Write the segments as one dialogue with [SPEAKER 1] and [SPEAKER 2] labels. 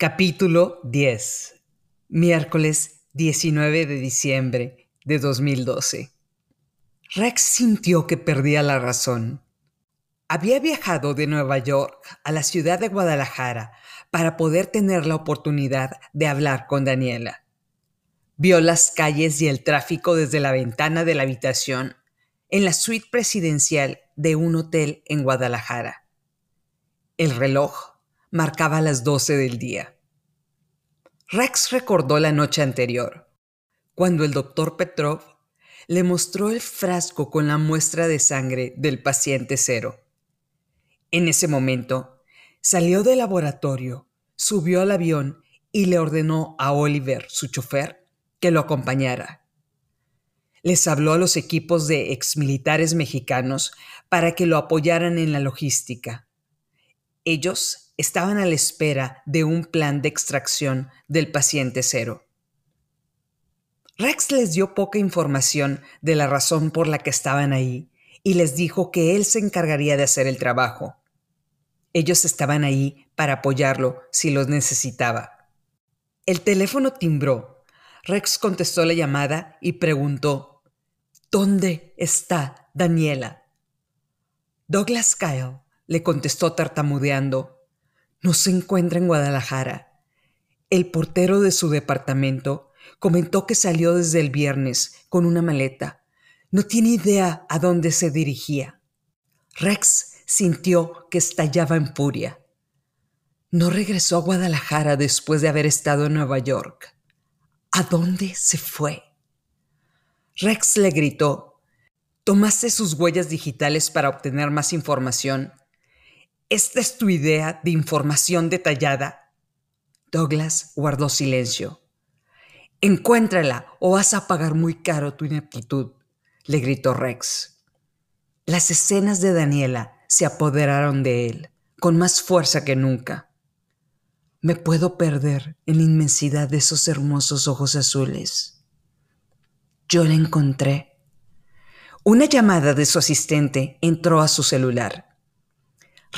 [SPEAKER 1] Capítulo 10. Miércoles 19 de diciembre de 2012. Rex sintió que perdía la razón. Había viajado de Nueva York a la ciudad de Guadalajara para poder tener la oportunidad de hablar con Daniela. Vio las calles y el tráfico desde la ventana de la habitación en la suite presidencial de un hotel en Guadalajara. El reloj marcaba las 12 del día. Rex recordó la noche anterior, cuando el doctor Petrov le mostró el frasco con la muestra de sangre del paciente cero. En ese momento, salió del laboratorio, subió al avión y le ordenó a Oliver, su chofer, que lo acompañara. Les habló a los equipos de exmilitares mexicanos para que lo apoyaran en la logística. Ellos estaban a la espera de un plan de extracción del paciente cero. Rex les dio poca información de la razón por la que estaban ahí y les dijo que él se encargaría de hacer el trabajo. Ellos estaban ahí para apoyarlo si los necesitaba. El teléfono timbró. Rex contestó la llamada y preguntó, ¿Dónde está Daniela? Douglas Kyle le contestó tartamudeando, no se encuentra en Guadalajara. El portero de su departamento comentó que salió desde el viernes con una maleta. No tiene idea a dónde se dirigía. Rex sintió que estallaba en furia. No regresó a Guadalajara después de haber estado en Nueva York. ¿A dónde se fue? Rex le gritó, ¿tomaste sus huellas digitales para obtener más información? ¿Esta es tu idea de información detallada? Douglas guardó silencio. Encuéntrala o vas a pagar muy caro tu ineptitud, le gritó Rex. Las escenas de Daniela se apoderaron de él, con más fuerza que nunca. Me puedo perder en la inmensidad de esos hermosos ojos azules. Yo la encontré. Una llamada de su asistente entró a su celular.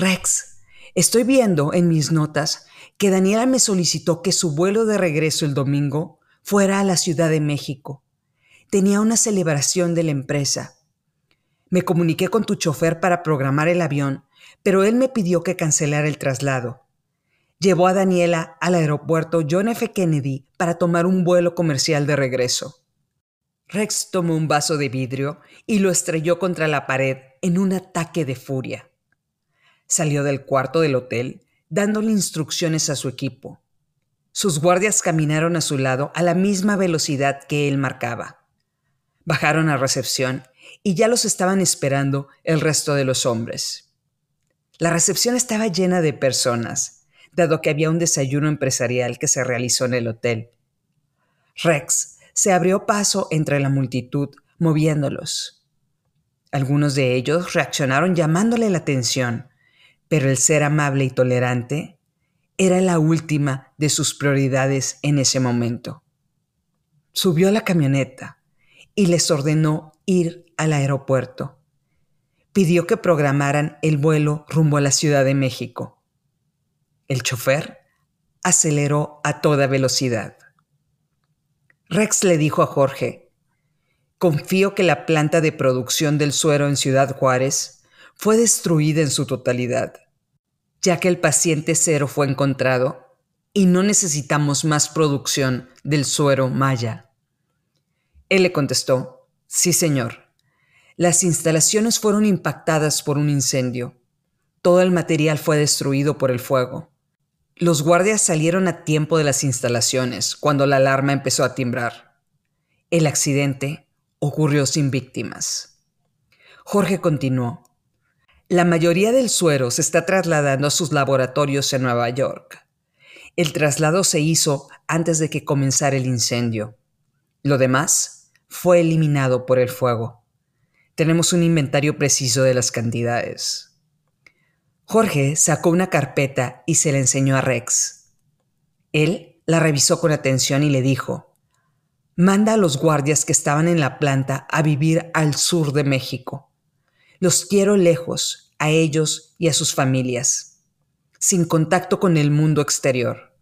[SPEAKER 1] Rex, estoy viendo en mis notas que Daniela me solicitó que su vuelo de regreso el domingo fuera a la Ciudad de México. Tenía una celebración de la empresa. Me comuniqué con tu chofer para programar el avión, pero él me pidió que cancelara el traslado. Llevó a Daniela al aeropuerto John F. Kennedy para tomar un vuelo comercial de regreso. Rex tomó un vaso de vidrio y lo estrelló contra la pared en un ataque de furia. Salió del cuarto del hotel dándole instrucciones a su equipo. Sus guardias caminaron a su lado a la misma velocidad que él marcaba. Bajaron a recepción y ya los estaban esperando el resto de los hombres. La recepción estaba llena de personas, dado que había un desayuno empresarial que se realizó en el hotel. Rex se abrió paso entre la multitud, moviéndolos. Algunos de ellos reaccionaron llamándole la atención, pero el ser amable y tolerante era la última de sus prioridades en ese momento. Subió a la camioneta y les ordenó ir al aeropuerto. Pidió que programaran el vuelo rumbo a la Ciudad de México. El chofer aceleró a toda velocidad. Rex le dijo a Jorge, confío que la planta de producción del suero en Ciudad Juárez fue destruida en su totalidad, ya que el paciente cero fue encontrado y no necesitamos más producción del suero maya. Él le contestó, sí señor. Las instalaciones fueron impactadas por un incendio. Todo el material fue destruido por el fuego. Los guardias salieron a tiempo de las instalaciones cuando la alarma empezó a timbrar. El accidente ocurrió sin víctimas. Jorge continuó. La mayoría del suero se está trasladando a sus laboratorios en Nueva York. El traslado se hizo antes de que comenzara el incendio. Lo demás fue eliminado por el fuego. Tenemos un inventario preciso de las cantidades. Jorge sacó una carpeta y se la enseñó a Rex. Él la revisó con atención y le dijo, manda a los guardias que estaban en la planta a vivir al sur de México. Los quiero lejos, a ellos y a sus familias, sin contacto con el mundo exterior.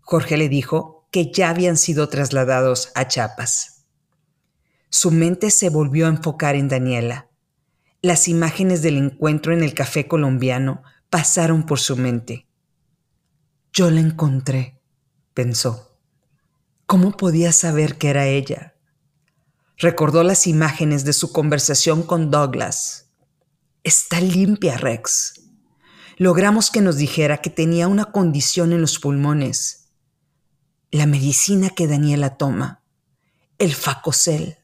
[SPEAKER 1] Jorge le dijo que ya habían sido trasladados a Chiapas. Su mente se volvió a enfocar en Daniela. Las imágenes del encuentro en el café colombiano pasaron por su mente. Yo la encontré, pensó. ¿Cómo podía saber que era ella? Recordó las imágenes de su conversación con Douglas. Está limpia, Rex. Logramos que nos dijera que tenía una condición en los pulmones. La medicina que Daniela toma, el facocel.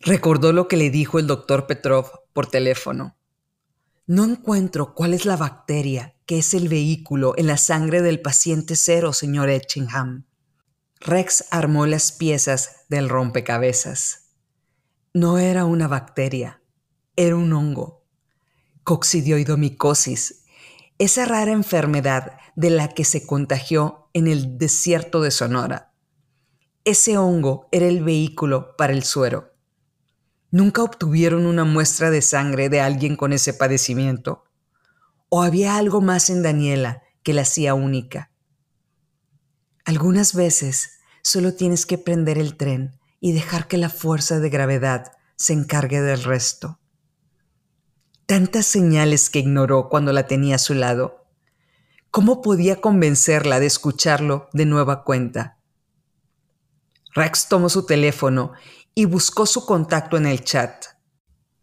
[SPEAKER 1] Recordó lo que le dijo el doctor Petrov por teléfono. No encuentro cuál es la bacteria que es el vehículo en la sangre del paciente cero, señor Etchingham. Rex armó las piezas del rompecabezas. No era una bacteria, era un hongo. Coccidioidomicosis, esa rara enfermedad de la que se contagió en el desierto de Sonora. Ese hongo era el vehículo para el suero. ¿Nunca obtuvieron una muestra de sangre de alguien con ese padecimiento? ¿O había algo más en Daniela que la hacía única? Algunas veces solo tienes que prender el tren y dejar que la fuerza de gravedad se encargue del resto. Tantas señales que ignoró cuando la tenía a su lado. ¿Cómo podía convencerla de escucharlo de nueva cuenta? Rex tomó su teléfono y buscó su contacto en el chat.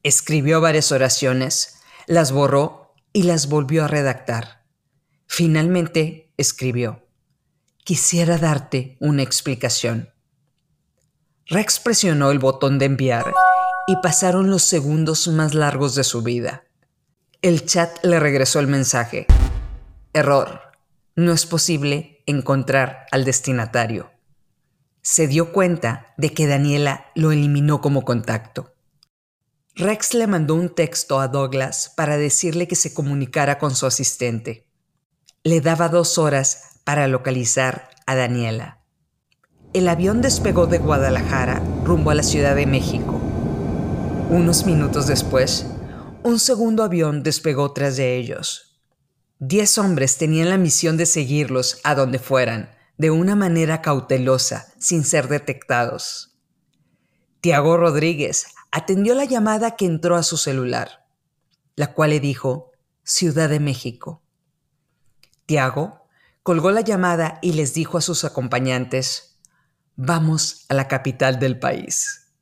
[SPEAKER 1] Escribió varias oraciones, las borró y las volvió a redactar. Finalmente escribió, quisiera darte una explicación. Rex presionó el botón de enviar y pasaron los segundos más largos de su vida. El chat le regresó el mensaje. Error. No es posible encontrar al destinatario se dio cuenta de que Daniela lo eliminó como contacto. Rex le mandó un texto a Douglas para decirle que se comunicara con su asistente. Le daba dos horas para localizar a Daniela. El avión despegó de Guadalajara rumbo a la Ciudad de México. Unos minutos después, un segundo avión despegó tras de ellos. Diez hombres tenían la misión de seguirlos a donde fueran, de una manera cautelosa, sin ser detectados. Tiago Rodríguez atendió la llamada que entró a su celular, la cual le dijo Ciudad de México. Tiago colgó la llamada y les dijo a sus acompañantes, vamos a la capital del país.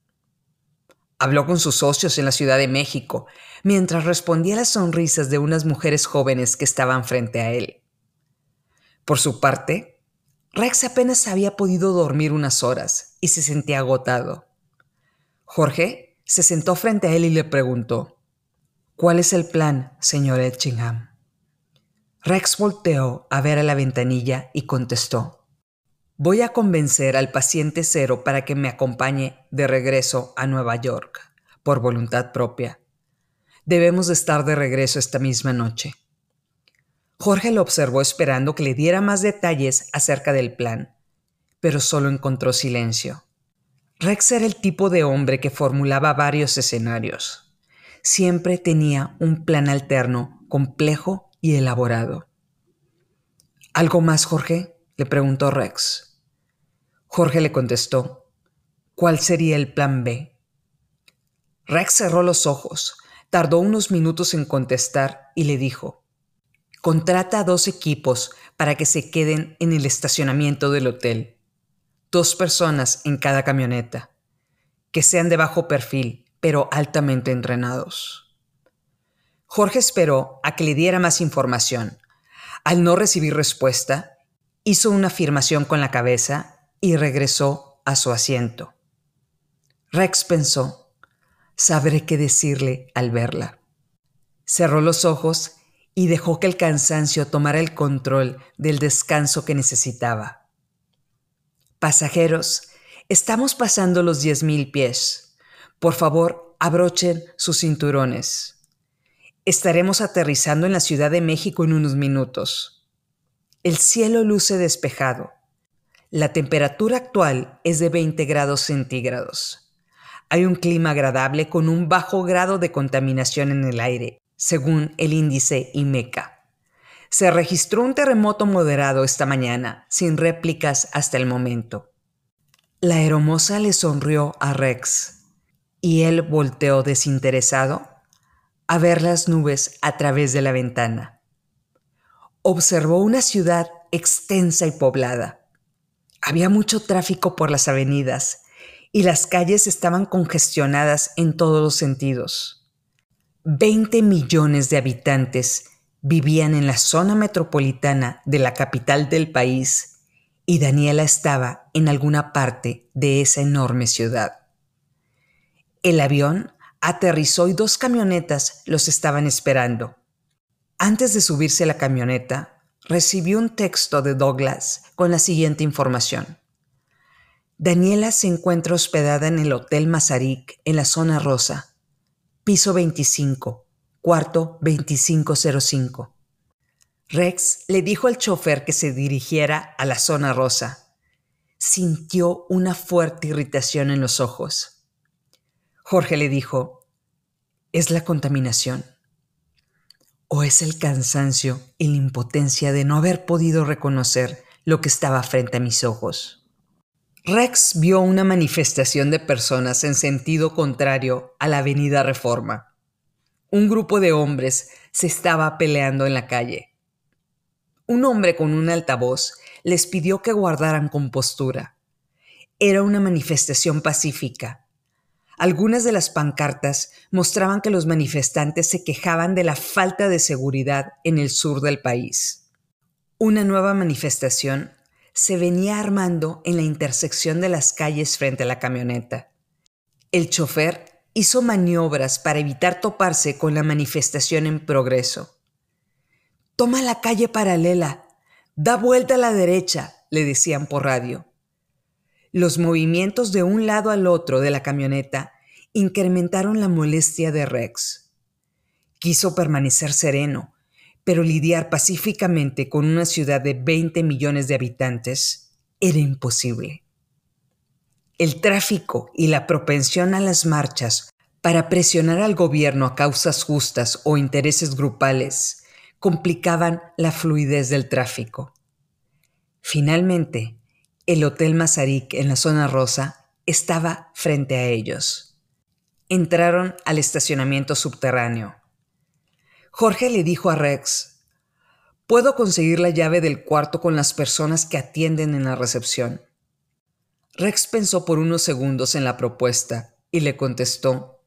[SPEAKER 1] Habló con sus socios en la Ciudad de México mientras respondía a las sonrisas de unas mujeres jóvenes que estaban frente a él. Por su parte, Rex apenas había podido dormir unas horas y se sentía agotado. Jorge se sentó frente a él y le preguntó, ¿Cuál es el plan, señor Etchingham? Rex volteó a ver a la ventanilla y contestó, Voy a convencer al paciente cero para que me acompañe de regreso a Nueva York, por voluntad propia. Debemos de estar de regreso esta misma noche. Jorge lo observó esperando que le diera más detalles acerca del plan, pero solo encontró silencio. Rex era el tipo de hombre que formulaba varios escenarios. Siempre tenía un plan alterno, complejo y elaborado. ¿Algo más, Jorge? le preguntó Rex. Jorge le contestó, ¿cuál sería el plan B? Rex cerró los ojos, tardó unos minutos en contestar y le dijo, Contrata a dos equipos para que se queden en el estacionamiento del hotel. Dos personas en cada camioneta. Que sean de bajo perfil, pero altamente entrenados. Jorge esperó a que le diera más información. Al no recibir respuesta, hizo una afirmación con la cabeza y regresó a su asiento. Rex pensó, sabré qué decirle al verla. Cerró los ojos y dejó que el cansancio tomara el control del descanso que necesitaba. Pasajeros, estamos pasando los 10.000 pies. Por favor, abrochen sus cinturones. Estaremos aterrizando en la Ciudad de México en unos minutos. El cielo luce despejado. La temperatura actual es de 20 grados centígrados. Hay un clima agradable con un bajo grado de contaminación en el aire según el índice IMECA. Se registró un terremoto moderado esta mañana, sin réplicas hasta el momento. La hermosa le sonrió a Rex y él volteó desinteresado a ver las nubes a través de la ventana. Observó una ciudad extensa y poblada. Había mucho tráfico por las avenidas y las calles estaban congestionadas en todos los sentidos. Veinte millones de habitantes vivían en la zona metropolitana de la capital del país y Daniela estaba en alguna parte de esa enorme ciudad. El avión aterrizó y dos camionetas los estaban esperando. Antes de subirse a la camioneta, recibió un texto de Douglas con la siguiente información. Daniela se encuentra hospedada en el Hotel Mazarik en la zona rosa, piso 25, cuarto 2505. Rex le dijo al chofer que se dirigiera a la zona rosa. Sintió una fuerte irritación en los ojos. Jorge le dijo, ¿es la contaminación? ¿O es el cansancio y la impotencia de no haber podido reconocer lo que estaba frente a mis ojos? Rex vio una manifestación de personas en sentido contrario a la Avenida Reforma un grupo de hombres se estaba peleando en la calle. Un hombre con un altavoz les pidió que guardaran compostura. Era una manifestación pacífica. Algunas de las pancartas mostraban que los manifestantes se quejaban de la falta de seguridad en el sur del país. Una nueva manifestación se venía armando en la intersección de las calles frente a la camioneta. El chofer hizo maniobras para evitar toparse con la manifestación en progreso. Toma la calle paralela, da vuelta a la derecha, le decían por radio. Los movimientos de un lado al otro de la camioneta incrementaron la molestia de Rex. Quiso permanecer sereno, pero lidiar pacíficamente con una ciudad de 20 millones de habitantes era imposible. El tráfico y la propensión a las marchas para presionar al gobierno a causas justas o intereses grupales complicaban la fluidez del tráfico. Finalmente, el Hotel Mazarik en la zona rosa estaba frente a ellos. Entraron al estacionamiento subterráneo. Jorge le dijo a Rex, puedo conseguir la llave del cuarto con las personas que atienden en la recepción. Rex pensó por unos segundos en la propuesta y le contestó,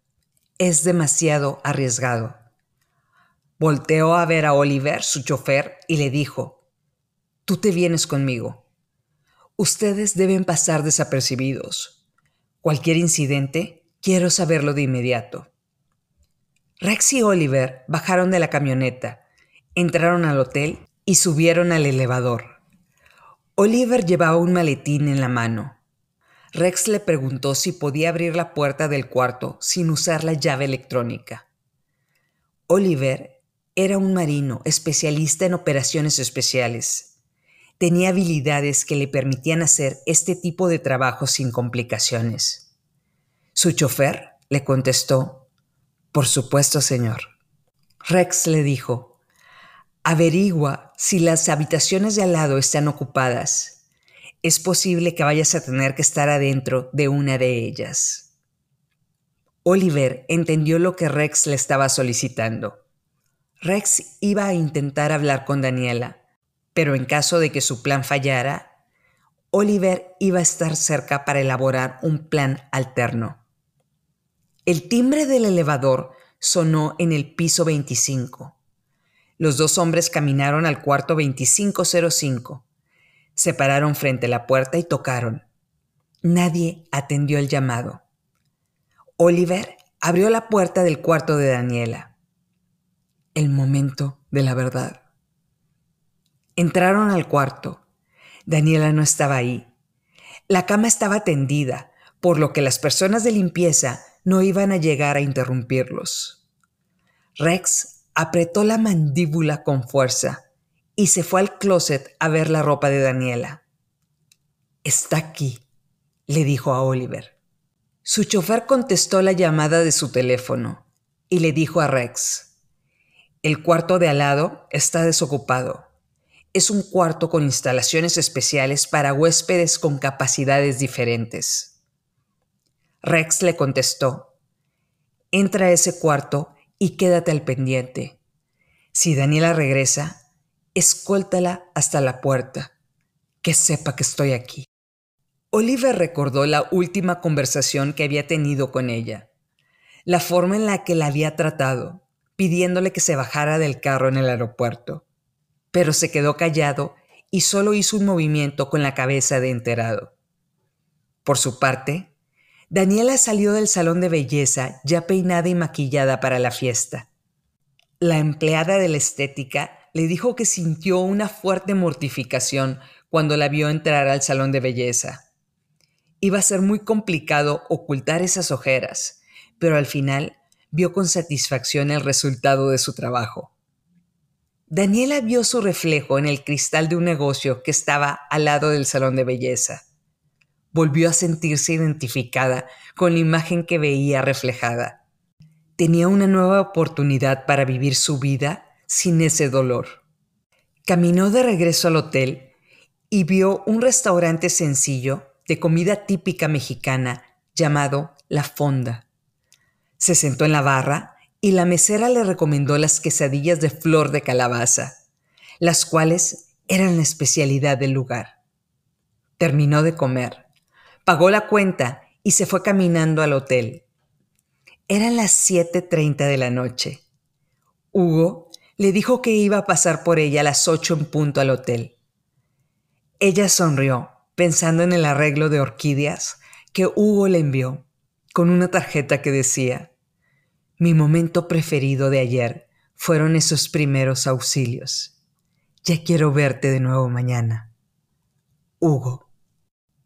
[SPEAKER 1] es demasiado arriesgado. Volteó a ver a Oliver, su chofer, y le dijo, tú te vienes conmigo. Ustedes deben pasar desapercibidos. Cualquier incidente, quiero saberlo de inmediato. Rex y Oliver bajaron de la camioneta, entraron al hotel y subieron al elevador. Oliver llevaba un maletín en la mano. Rex le preguntó si podía abrir la puerta del cuarto sin usar la llave electrónica. Oliver era un marino especialista en operaciones especiales. Tenía habilidades que le permitían hacer este tipo de trabajo sin complicaciones. Su chofer le contestó, Por supuesto, señor. Rex le dijo, Averigua si las habitaciones de al lado están ocupadas es posible que vayas a tener que estar adentro de una de ellas. Oliver entendió lo que Rex le estaba solicitando. Rex iba a intentar hablar con Daniela, pero en caso de que su plan fallara, Oliver iba a estar cerca para elaborar un plan alterno. El timbre del elevador sonó en el piso 25. Los dos hombres caminaron al cuarto 2505 se pararon frente a la puerta y tocaron. Nadie atendió el llamado. Oliver abrió la puerta del cuarto de Daniela. El momento de la verdad. Entraron al cuarto. Daniela no estaba ahí. La cama estaba tendida, por lo que las personas de limpieza no iban a llegar a interrumpirlos. Rex apretó la mandíbula con fuerza y se fue al closet a ver la ropa de Daniela. Está aquí, le dijo a Oliver. Su chofer contestó la llamada de su teléfono y le dijo a Rex, El cuarto de al lado está desocupado. Es un cuarto con instalaciones especiales para huéspedes con capacidades diferentes. Rex le contestó, entra a ese cuarto y quédate al pendiente. Si Daniela regresa, escóltala hasta la puerta, que sepa que estoy aquí. Oliver recordó la última conversación que había tenido con ella, la forma en la que la había tratado, pidiéndole que se bajara del carro en el aeropuerto, pero se quedó callado y solo hizo un movimiento con la cabeza de enterado. Por su parte, Daniela salió del salón de belleza ya peinada y maquillada para la fiesta. La empleada de la estética le dijo que sintió una fuerte mortificación cuando la vio entrar al salón de belleza. Iba a ser muy complicado ocultar esas ojeras, pero al final vio con satisfacción el resultado de su trabajo. Daniela vio su reflejo en el cristal de un negocio que estaba al lado del salón de belleza volvió a sentirse identificada con la imagen que veía reflejada. Tenía una nueva oportunidad para vivir su vida sin ese dolor. Caminó de regreso al hotel y vio un restaurante sencillo de comida típica mexicana llamado La Fonda. Se sentó en la barra y la mesera le recomendó las quesadillas de flor de calabaza, las cuales eran la especialidad del lugar. Terminó de comer Pagó la cuenta y se fue caminando al hotel. Eran las 7.30 de la noche. Hugo le dijo que iba a pasar por ella a las 8 en punto al hotel. Ella sonrió, pensando en el arreglo de orquídeas que Hugo le envió, con una tarjeta que decía, Mi momento preferido de ayer fueron esos primeros auxilios. Ya quiero verte de nuevo mañana. Hugo.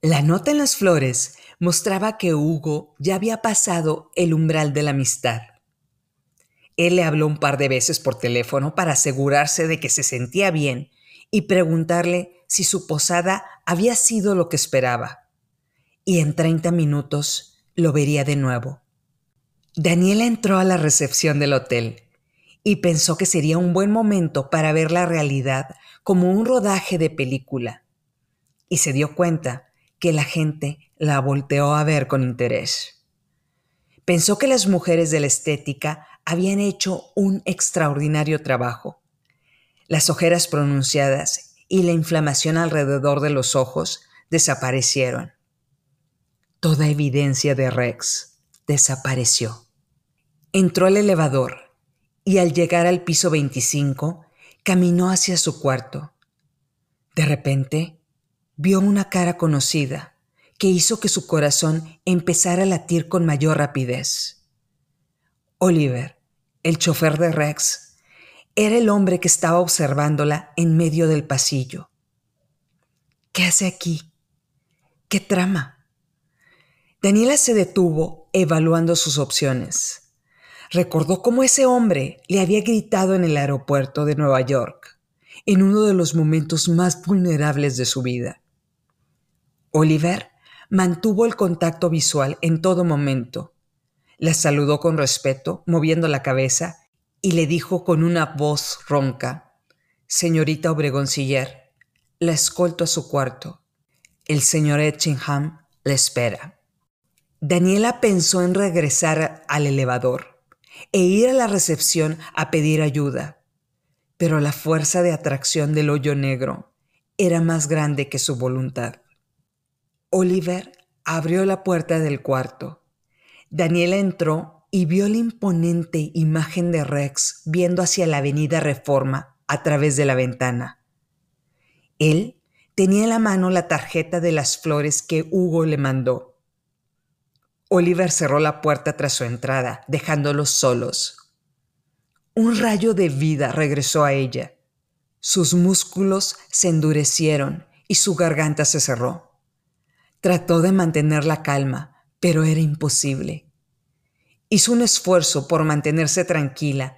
[SPEAKER 1] La nota en las flores mostraba que Hugo ya había pasado el umbral de la amistad. Él le habló un par de veces por teléfono para asegurarse de que se sentía bien y preguntarle si su posada había sido lo que esperaba. Y en 30 minutos lo vería de nuevo. Daniela entró a la recepción del hotel y pensó que sería un buen momento para ver la realidad como un rodaje de película. Y se dio cuenta que la gente la volteó a ver con interés. Pensó que las mujeres de la estética habían hecho un extraordinario trabajo. Las ojeras pronunciadas y la inflamación alrededor de los ojos desaparecieron. Toda evidencia de Rex desapareció. Entró al elevador y al llegar al piso 25 caminó hacia su cuarto. De repente, vio una cara conocida que hizo que su corazón empezara a latir con mayor rapidez. Oliver, el chofer de Rex, era el hombre que estaba observándola en medio del pasillo. ¿Qué hace aquí? ¿Qué trama? Daniela se detuvo evaluando sus opciones. Recordó cómo ese hombre le había gritado en el aeropuerto de Nueva York, en uno de los momentos más vulnerables de su vida. Oliver mantuvo el contacto visual en todo momento. La saludó con respeto, moviendo la cabeza, y le dijo con una voz ronca, Señorita Obregonciller, la escolto a su cuarto. El señor Etchingham le espera. Daniela pensó en regresar al elevador e ir a la recepción a pedir ayuda, pero la fuerza de atracción del hoyo negro era más grande que su voluntad. Oliver abrió la puerta del cuarto. Daniela entró y vio la imponente imagen de Rex viendo hacia la avenida Reforma a través de la ventana. Él tenía en la mano la tarjeta de las flores que Hugo le mandó. Oliver cerró la puerta tras su entrada, dejándolos solos. Un rayo de vida regresó a ella. Sus músculos se endurecieron y su garganta se cerró. Trató de mantener la calma, pero era imposible. Hizo un esfuerzo por mantenerse tranquila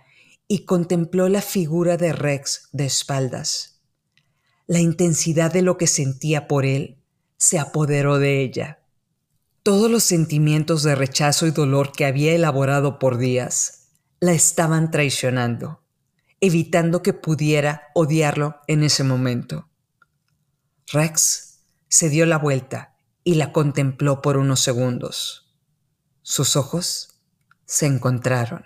[SPEAKER 1] y contempló la figura de Rex de espaldas. La intensidad de lo que sentía por él se apoderó de ella. Todos los sentimientos de rechazo y dolor que había elaborado por días la estaban traicionando. evitando que pudiera odiarlo en ese momento. Rex se dio la vuelta y la contempló por unos segundos. Sus ojos se encontraron.